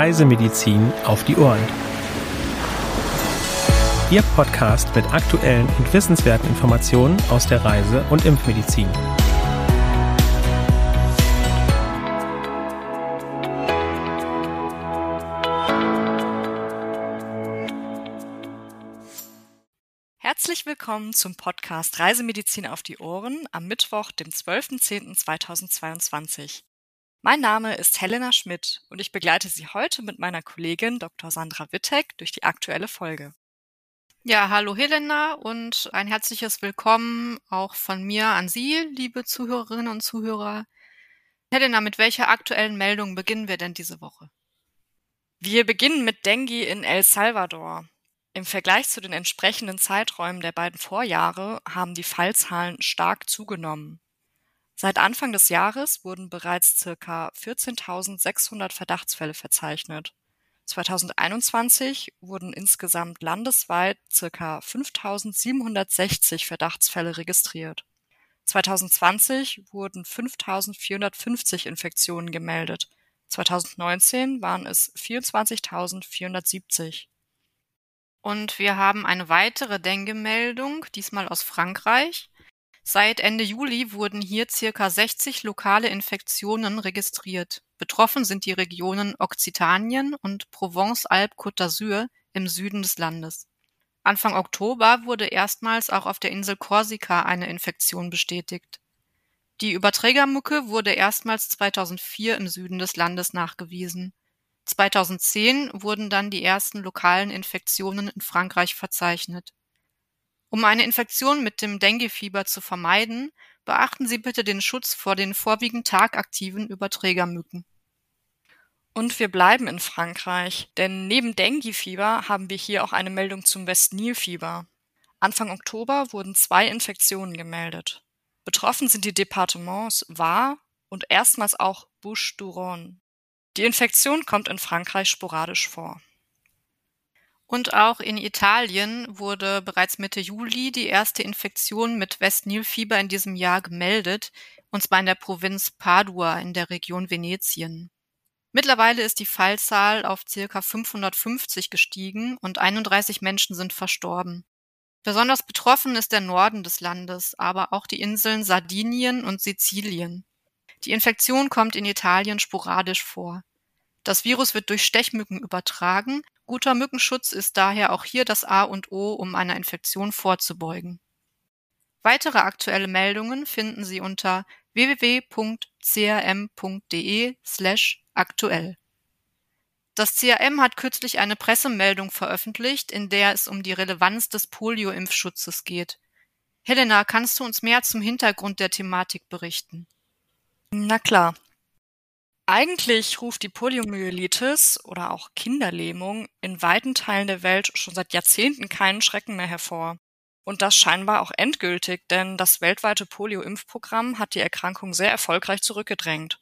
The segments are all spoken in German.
Reisemedizin auf die Ohren. Ihr Podcast mit aktuellen und wissenswerten Informationen aus der Reise- und Impfmedizin. Herzlich willkommen zum Podcast Reisemedizin auf die Ohren am Mittwoch, dem 12.10.2022. Mein Name ist Helena Schmidt und ich begleite Sie heute mit meiner Kollegin Dr. Sandra Wittek durch die aktuelle Folge. Ja, hallo Helena und ein herzliches Willkommen auch von mir an Sie, liebe Zuhörerinnen und Zuhörer. Helena, mit welcher aktuellen Meldung beginnen wir denn diese Woche? Wir beginnen mit Dengue in El Salvador. Im Vergleich zu den entsprechenden Zeiträumen der beiden Vorjahre haben die Fallzahlen stark zugenommen. Seit Anfang des Jahres wurden bereits circa 14.600 Verdachtsfälle verzeichnet. 2021 wurden insgesamt landesweit circa 5.760 Verdachtsfälle registriert. 2020 wurden 5.450 Infektionen gemeldet. 2019 waren es 24.470. Und wir haben eine weitere Dengue-Meldung, diesmal aus Frankreich. Seit Ende Juli wurden hier circa 60 lokale Infektionen registriert. Betroffen sind die Regionen Okzitanien und Provence-Alpes-Côte d'Azur im Süden des Landes. Anfang Oktober wurde erstmals auch auf der Insel Korsika eine Infektion bestätigt. Die Überträgermücke wurde erstmals 2004 im Süden des Landes nachgewiesen. 2010 wurden dann die ersten lokalen Infektionen in Frankreich verzeichnet. Um eine Infektion mit dem Denguefieber zu vermeiden, beachten Sie bitte den Schutz vor den vorwiegend tagaktiven Überträgermücken. Und wir bleiben in Frankreich, denn neben Denguefieber haben wir hier auch eine Meldung zum Westnilfieber. Anfang Oktober wurden zwei Infektionen gemeldet. Betroffen sind die Departements Var und erstmals auch Bouches-du-Rhône. Die Infektion kommt in Frankreich sporadisch vor. Und auch in Italien wurde bereits Mitte Juli die erste Infektion mit Westnilfieber in diesem Jahr gemeldet, und zwar in der Provinz Padua in der Region Venetien. Mittlerweile ist die Fallzahl auf circa 550 gestiegen und 31 Menschen sind verstorben. Besonders betroffen ist der Norden des Landes, aber auch die Inseln Sardinien und Sizilien. Die Infektion kommt in Italien sporadisch vor. Das Virus wird durch Stechmücken übertragen. Guter Mückenschutz ist daher auch hier das A und O, um einer Infektion vorzubeugen. Weitere aktuelle Meldungen finden Sie unter www.crm.de slash aktuell. Das CRM hat kürzlich eine Pressemeldung veröffentlicht, in der es um die Relevanz des Polio-Impfschutzes geht. Helena, kannst du uns mehr zum Hintergrund der Thematik berichten? Na klar. Eigentlich ruft die Poliomyelitis oder auch Kinderlähmung in weiten Teilen der Welt schon seit Jahrzehnten keinen Schrecken mehr hervor. Und das scheinbar auch endgültig, denn das weltweite Polio-Impfprogramm hat die Erkrankung sehr erfolgreich zurückgedrängt.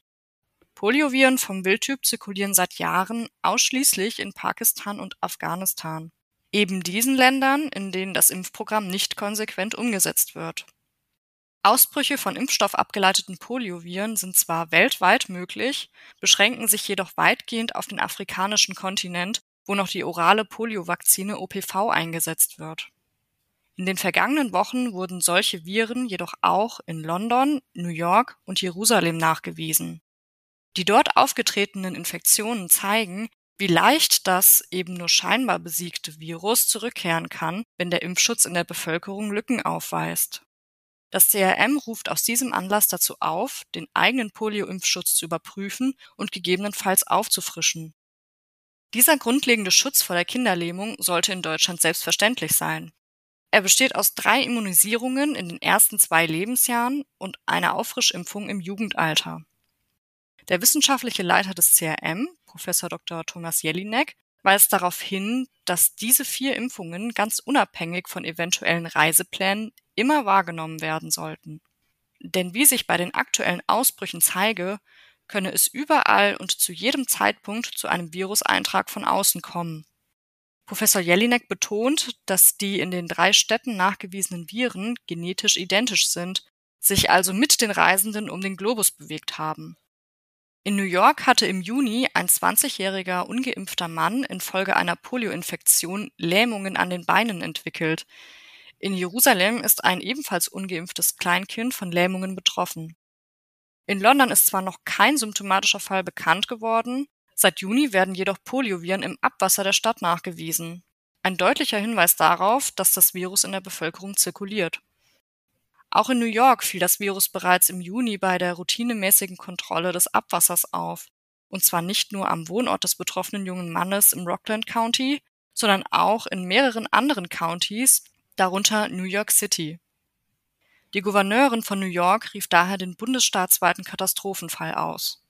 Polioviren vom Wildtyp zirkulieren seit Jahren ausschließlich in Pakistan und Afghanistan. Eben diesen Ländern, in denen das Impfprogramm nicht konsequent umgesetzt wird. Ausbrüche von impfstoffabgeleiteten Polioviren sind zwar weltweit möglich, beschränken sich jedoch weitgehend auf den afrikanischen Kontinent, wo noch die orale Poliovakzine OPV eingesetzt wird. In den vergangenen Wochen wurden solche Viren jedoch auch in London, New York und Jerusalem nachgewiesen. Die dort aufgetretenen Infektionen zeigen, wie leicht das eben nur scheinbar besiegte Virus zurückkehren kann, wenn der Impfschutz in der Bevölkerung Lücken aufweist. Das CRM ruft aus diesem Anlass dazu auf, den eigenen Polio-Impfschutz zu überprüfen und gegebenenfalls aufzufrischen. Dieser grundlegende Schutz vor der Kinderlähmung sollte in Deutschland selbstverständlich sein. Er besteht aus drei Immunisierungen in den ersten zwei Lebensjahren und einer Auffrischimpfung im Jugendalter. Der wissenschaftliche Leiter des CRM, Professor Dr. Thomas Jelinek, weist darauf hin, dass diese vier Impfungen ganz unabhängig von eventuellen Reiseplänen immer wahrgenommen werden sollten. Denn wie sich bei den aktuellen Ausbrüchen zeige, könne es überall und zu jedem Zeitpunkt zu einem Viruseintrag von außen kommen. Professor Jelinek betont, dass die in den drei Städten nachgewiesenen Viren genetisch identisch sind, sich also mit den Reisenden um den Globus bewegt haben. In New York hatte im Juni ein 20-jähriger ungeimpfter Mann infolge einer Polioinfektion Lähmungen an den Beinen entwickelt. In Jerusalem ist ein ebenfalls ungeimpftes Kleinkind von Lähmungen betroffen. In London ist zwar noch kein symptomatischer Fall bekannt geworden, seit Juni werden jedoch Polioviren im Abwasser der Stadt nachgewiesen. Ein deutlicher Hinweis darauf, dass das Virus in der Bevölkerung zirkuliert. Auch in New York fiel das Virus bereits im Juni bei der routinemäßigen Kontrolle des Abwassers auf. Und zwar nicht nur am Wohnort des betroffenen jungen Mannes im Rockland County, sondern auch in mehreren anderen Countys, darunter New York City. Die Gouverneurin von New York rief daher den bundesstaatsweiten Katastrophenfall aus.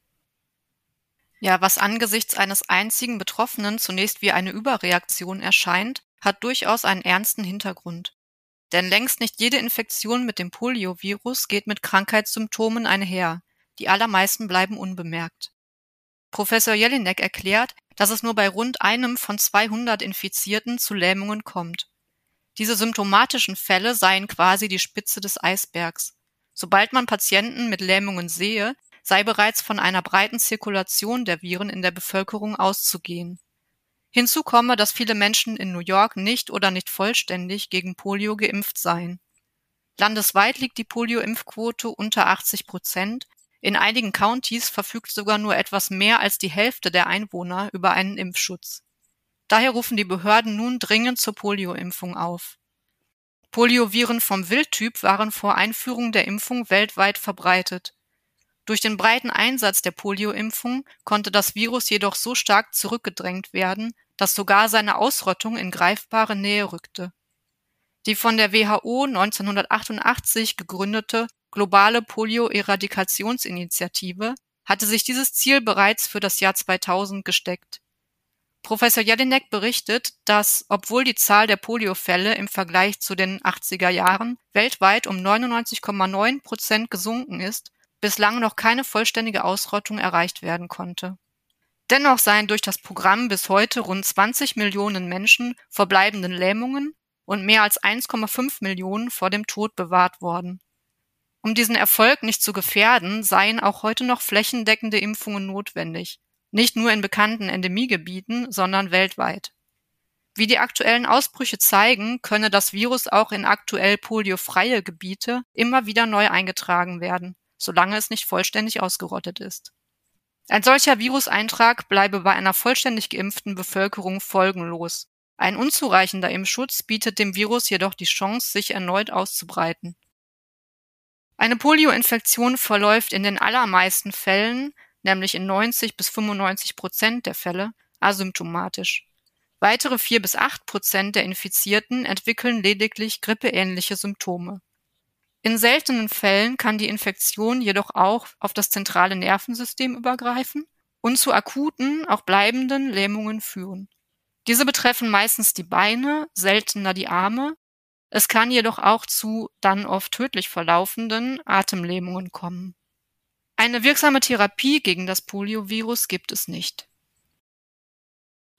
Ja, was angesichts eines einzigen Betroffenen zunächst wie eine Überreaktion erscheint, hat durchaus einen ernsten Hintergrund. Denn längst nicht jede Infektion mit dem Poliovirus geht mit Krankheitssymptomen einher. Die allermeisten bleiben unbemerkt. Professor Jelinek erklärt, dass es nur bei rund einem von 200 Infizierten zu Lähmungen kommt. Diese symptomatischen Fälle seien quasi die Spitze des Eisbergs. Sobald man Patienten mit Lähmungen sehe, sei bereits von einer breiten Zirkulation der Viren in der Bevölkerung auszugehen. Hinzu komme, dass viele Menschen in New York nicht oder nicht vollständig gegen Polio geimpft seien. Landesweit liegt die Polio-Impfquote unter 80 Prozent. In einigen Countys verfügt sogar nur etwas mehr als die Hälfte der Einwohner über einen Impfschutz. Daher rufen die Behörden nun dringend zur Polioimpfung auf. Polioviren vom Wildtyp waren vor Einführung der Impfung weltweit verbreitet. Durch den breiten Einsatz der Polioimpfung konnte das Virus jedoch so stark zurückgedrängt werden, dass sogar seine Ausrottung in greifbare Nähe rückte. Die von der WHO 1988 gegründete globale Polio-Eradikationsinitiative hatte sich dieses Ziel bereits für das Jahr 2000 gesteckt. Professor Jelinek berichtet, dass, obwohl die Zahl der Poliofälle im Vergleich zu den 80er Jahren weltweit um 99,9 Prozent gesunken ist, bislang noch keine vollständige Ausrottung erreicht werden konnte. Dennoch seien durch das Programm bis heute rund 20 Millionen Menschen vor bleibenden Lähmungen und mehr als 1,5 Millionen vor dem Tod bewahrt worden. Um diesen Erfolg nicht zu gefährden, seien auch heute noch flächendeckende Impfungen notwendig, nicht nur in bekannten Endemiegebieten, sondern weltweit. Wie die aktuellen Ausbrüche zeigen, könne das Virus auch in aktuell poliofreie Gebiete immer wieder neu eingetragen werden, solange es nicht vollständig ausgerottet ist. Ein solcher Viruseintrag bleibe bei einer vollständig geimpften Bevölkerung folgenlos. Ein unzureichender Impfschutz bietet dem Virus jedoch die Chance, sich erneut auszubreiten. Eine Polioinfektion verläuft in den allermeisten Fällen nämlich in 90 bis 95 Prozent der Fälle, asymptomatisch. Weitere 4 bis 8 Prozent der Infizierten entwickeln lediglich grippeähnliche Symptome. In seltenen Fällen kann die Infektion jedoch auch auf das zentrale Nervensystem übergreifen und zu akuten, auch bleibenden Lähmungen führen. Diese betreffen meistens die Beine, seltener die Arme. Es kann jedoch auch zu dann oft tödlich verlaufenden Atemlähmungen kommen. Eine wirksame Therapie gegen das Poliovirus gibt es nicht.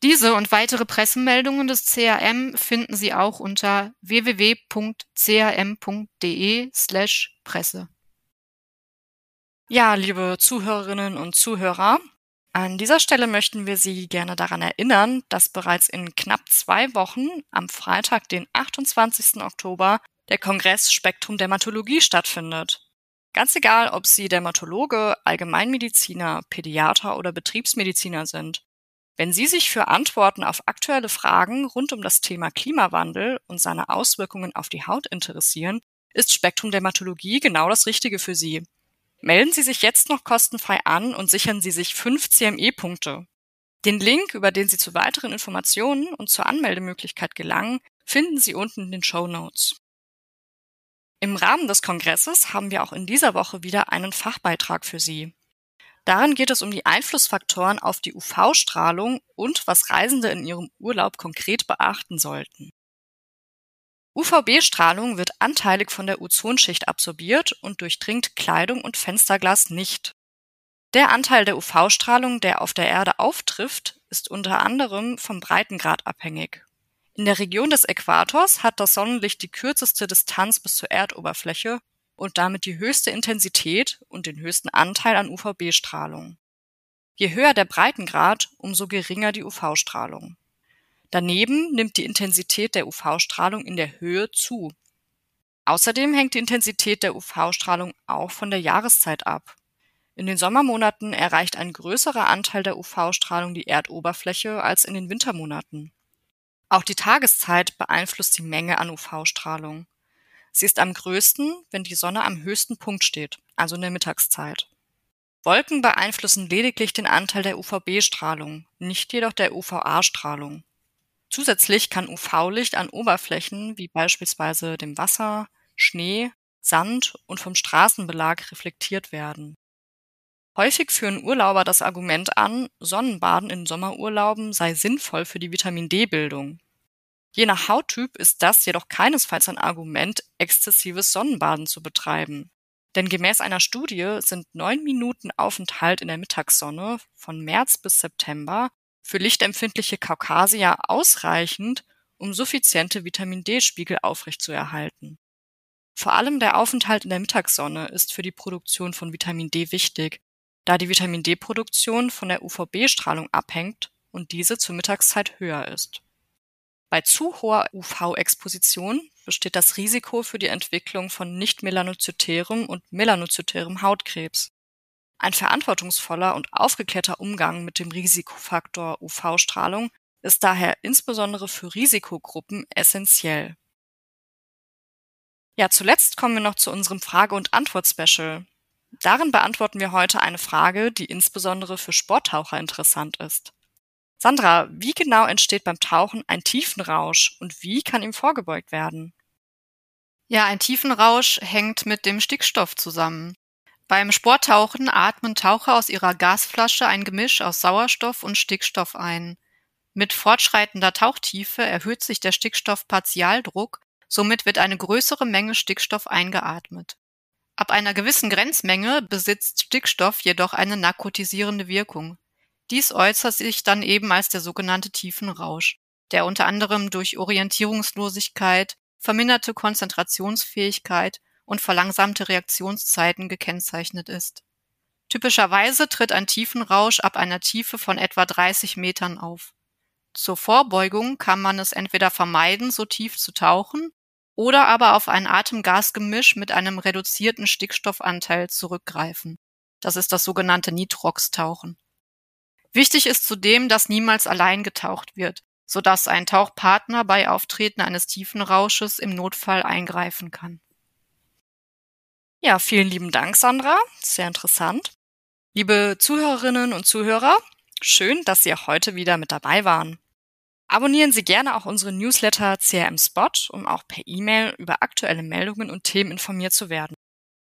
Diese und weitere Pressemeldungen des CRM finden Sie auch unter www.crm.de/presse. Ja, liebe Zuhörerinnen und Zuhörer, an dieser Stelle möchten wir Sie gerne daran erinnern, dass bereits in knapp zwei Wochen am Freitag, den 28. Oktober, der Kongress Spektrum Dermatologie stattfindet. Ganz egal, ob Sie Dermatologe, Allgemeinmediziner, Pädiater oder Betriebsmediziner sind. Wenn Sie sich für Antworten auf aktuelle Fragen rund um das Thema Klimawandel und seine Auswirkungen auf die Haut interessieren, ist Spektrum Dermatologie genau das Richtige für Sie. Melden Sie sich jetzt noch kostenfrei an und sichern Sie sich fünf CME-Punkte. Den Link, über den Sie zu weiteren Informationen und zur Anmeldemöglichkeit gelangen, finden Sie unten in den Show Notes. Im Rahmen des Kongresses haben wir auch in dieser Woche wieder einen Fachbeitrag für Sie. Darin geht es um die Einflussfaktoren auf die UV-Strahlung und was Reisende in ihrem Urlaub konkret beachten sollten. UVB-Strahlung wird anteilig von der Ozonschicht absorbiert und durchdringt Kleidung und Fensterglas nicht. Der Anteil der UV-Strahlung, der auf der Erde auftrifft, ist unter anderem vom Breitengrad abhängig. In der Region des Äquators hat das Sonnenlicht die kürzeste Distanz bis zur Erdoberfläche und damit die höchste Intensität und den höchsten Anteil an UVB-Strahlung. Je höher der Breitengrad, umso geringer die UV-Strahlung. Daneben nimmt die Intensität der UV-Strahlung in der Höhe zu. Außerdem hängt die Intensität der UV-Strahlung auch von der Jahreszeit ab. In den Sommermonaten erreicht ein größerer Anteil der UV-Strahlung die Erdoberfläche als in den Wintermonaten. Auch die Tageszeit beeinflusst die Menge an UV-Strahlung. Sie ist am größten, wenn die Sonne am höchsten Punkt steht, also in der Mittagszeit. Wolken beeinflussen lediglich den Anteil der UVB-Strahlung, nicht jedoch der UVA-Strahlung. Zusätzlich kann UV-Licht an Oberflächen wie beispielsweise dem Wasser, Schnee, Sand und vom Straßenbelag reflektiert werden. Häufig führen Urlauber das Argument an, Sonnenbaden in Sommerurlauben sei sinnvoll für die Vitamin-D-Bildung. Je nach Hauttyp ist das jedoch keinesfalls ein Argument, exzessives Sonnenbaden zu betreiben. Denn gemäß einer Studie sind neun Minuten Aufenthalt in der Mittagssonne von März bis September für lichtempfindliche Kaukasier ausreichend, um suffiziente Vitamin-D-Spiegel aufrechtzuerhalten. Vor allem der Aufenthalt in der Mittagssonne ist für die Produktion von Vitamin D wichtig, da die Vitamin-D-Produktion von der UVB-Strahlung abhängt und diese zur Mittagszeit höher ist. Bei zu hoher UV-Exposition besteht das Risiko für die Entwicklung von nicht-melanozytärem und melanozytärem Hautkrebs. Ein verantwortungsvoller und aufgeklärter Umgang mit dem Risikofaktor UV-Strahlung ist daher insbesondere für Risikogruppen essentiell. Ja, zuletzt kommen wir noch zu unserem Frage- und Antwort-Special. Darin beantworten wir heute eine Frage, die insbesondere für Sporttaucher interessant ist. Sandra, wie genau entsteht beim Tauchen ein Tiefenrausch und wie kann ihm vorgebeugt werden? Ja, ein Tiefenrausch hängt mit dem Stickstoff zusammen. Beim Sporttauchen atmen Taucher aus ihrer Gasflasche ein Gemisch aus Sauerstoff und Stickstoff ein. Mit fortschreitender Tauchtiefe erhöht sich der Stickstoffpartialdruck, somit wird eine größere Menge Stickstoff eingeatmet. Ab einer gewissen Grenzmenge besitzt Stickstoff jedoch eine narkotisierende Wirkung. Dies äußert sich dann eben als der sogenannte Tiefenrausch, der unter anderem durch Orientierungslosigkeit, verminderte Konzentrationsfähigkeit und verlangsamte Reaktionszeiten gekennzeichnet ist. Typischerweise tritt ein Tiefenrausch ab einer Tiefe von etwa 30 Metern auf. Zur Vorbeugung kann man es entweder vermeiden, so tief zu tauchen, oder aber auf ein Atemgasgemisch mit einem reduzierten Stickstoffanteil zurückgreifen. Das ist das sogenannte Nitrox-Tauchen. Wichtig ist zudem, dass niemals allein getaucht wird, sodass ein Tauchpartner bei Auftreten eines tiefen Rausches im Notfall eingreifen kann. Ja, vielen lieben Dank, Sandra. Sehr interessant. Liebe Zuhörerinnen und Zuhörer, schön, dass Sie auch heute wieder mit dabei waren. Abonnieren Sie gerne auch unsere Newsletter CRM Spot, um auch per E-Mail über aktuelle Meldungen und Themen informiert zu werden.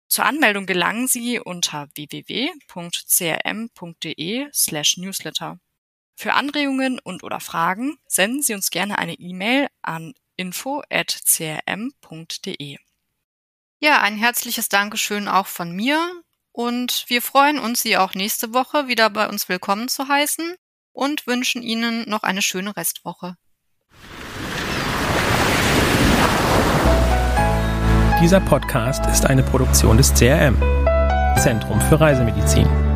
Zur Anmeldung gelangen Sie unter www.crm.de/newsletter. Für Anregungen und oder Fragen senden Sie uns gerne eine E-Mail an info@crm.de. Ja, ein herzliches Dankeschön auch von mir und wir freuen uns, Sie auch nächste Woche wieder bei uns willkommen zu heißen und wünschen Ihnen noch eine schöne Restwoche. Dieser Podcast ist eine Produktion des CRM, Zentrum für Reisemedizin.